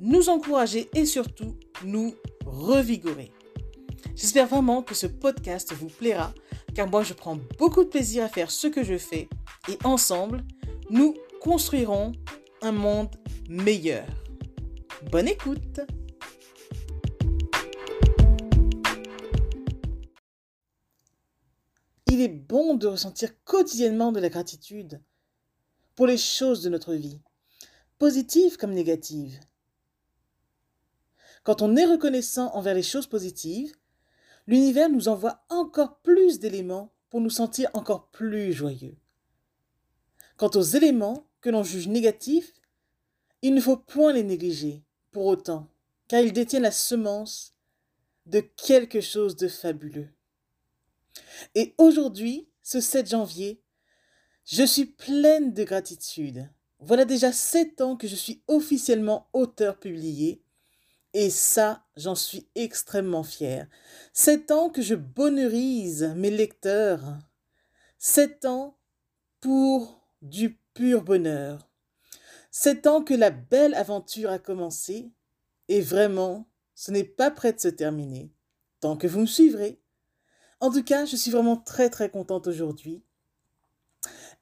nous encourager et surtout nous revigorer. J'espère vraiment que ce podcast vous plaira car moi je prends beaucoup de plaisir à faire ce que je fais et ensemble, nous construirons un monde meilleur. Bonne écoute Il est bon de ressentir quotidiennement de la gratitude pour les choses de notre vie, positives comme négatives. Quand on est reconnaissant envers les choses positives, l'univers nous envoie encore plus d'éléments pour nous sentir encore plus joyeux. Quant aux éléments que l'on juge négatifs, il ne faut point les négliger pour autant, car ils détiennent la semence de quelque chose de fabuleux. Et aujourd'hui, ce 7 janvier, je suis pleine de gratitude. Voilà déjà sept ans que je suis officiellement auteur publié. Et ça, j'en suis extrêmement fière. Sept ans que je bonheurise mes lecteurs. Sept ans pour du pur bonheur. Sept ans que la belle aventure a commencé. Et vraiment, ce n'est pas prêt de se terminer. Tant que vous me suivrez. En tout cas, je suis vraiment très très contente aujourd'hui.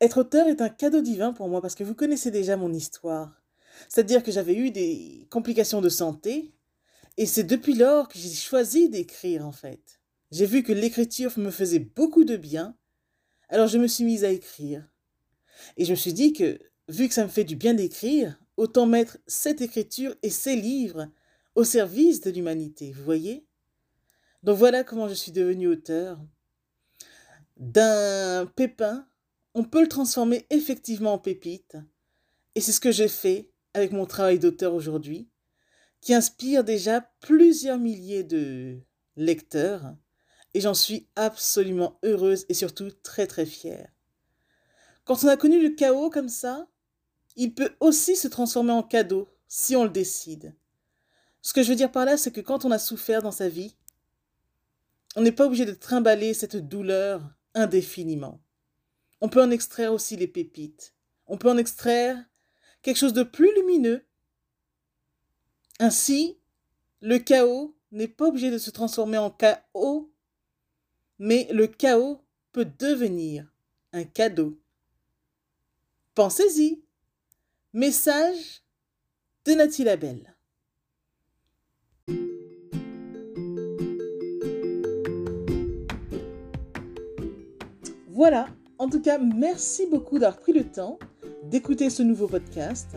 Être auteur est un cadeau divin pour moi parce que vous connaissez déjà mon histoire. C'est-à-dire que j'avais eu des complications de santé et c'est depuis lors que j'ai choisi d'écrire en fait. J'ai vu que l'écriture me faisait beaucoup de bien, alors je me suis mise à écrire. Et je me suis dit que, vu que ça me fait du bien d'écrire, autant mettre cette écriture et ces livres au service de l'humanité, vous voyez? Donc voilà comment je suis devenue auteur. D'un pépin, on peut le transformer effectivement en pépite. Et c'est ce que j'ai fait avec mon travail d'auteur aujourd'hui qui inspire déjà plusieurs milliers de lecteurs et j'en suis absolument heureuse et surtout très très fière. Quand on a connu le chaos comme ça, il peut aussi se transformer en cadeau si on le décide. Ce que je veux dire par là, c'est que quand on a souffert dans sa vie, on n'est pas obligé de trimballer cette douleur indéfiniment. On peut en extraire aussi les pépites. On peut en extraire quelque chose de plus lumineux ainsi, le chaos n'est pas obligé de se transformer en chaos, mais le chaos peut devenir un cadeau. Pensez-y. Message de Nathalie Labelle. Voilà, en tout cas, merci beaucoup d'avoir pris le temps d'écouter ce nouveau podcast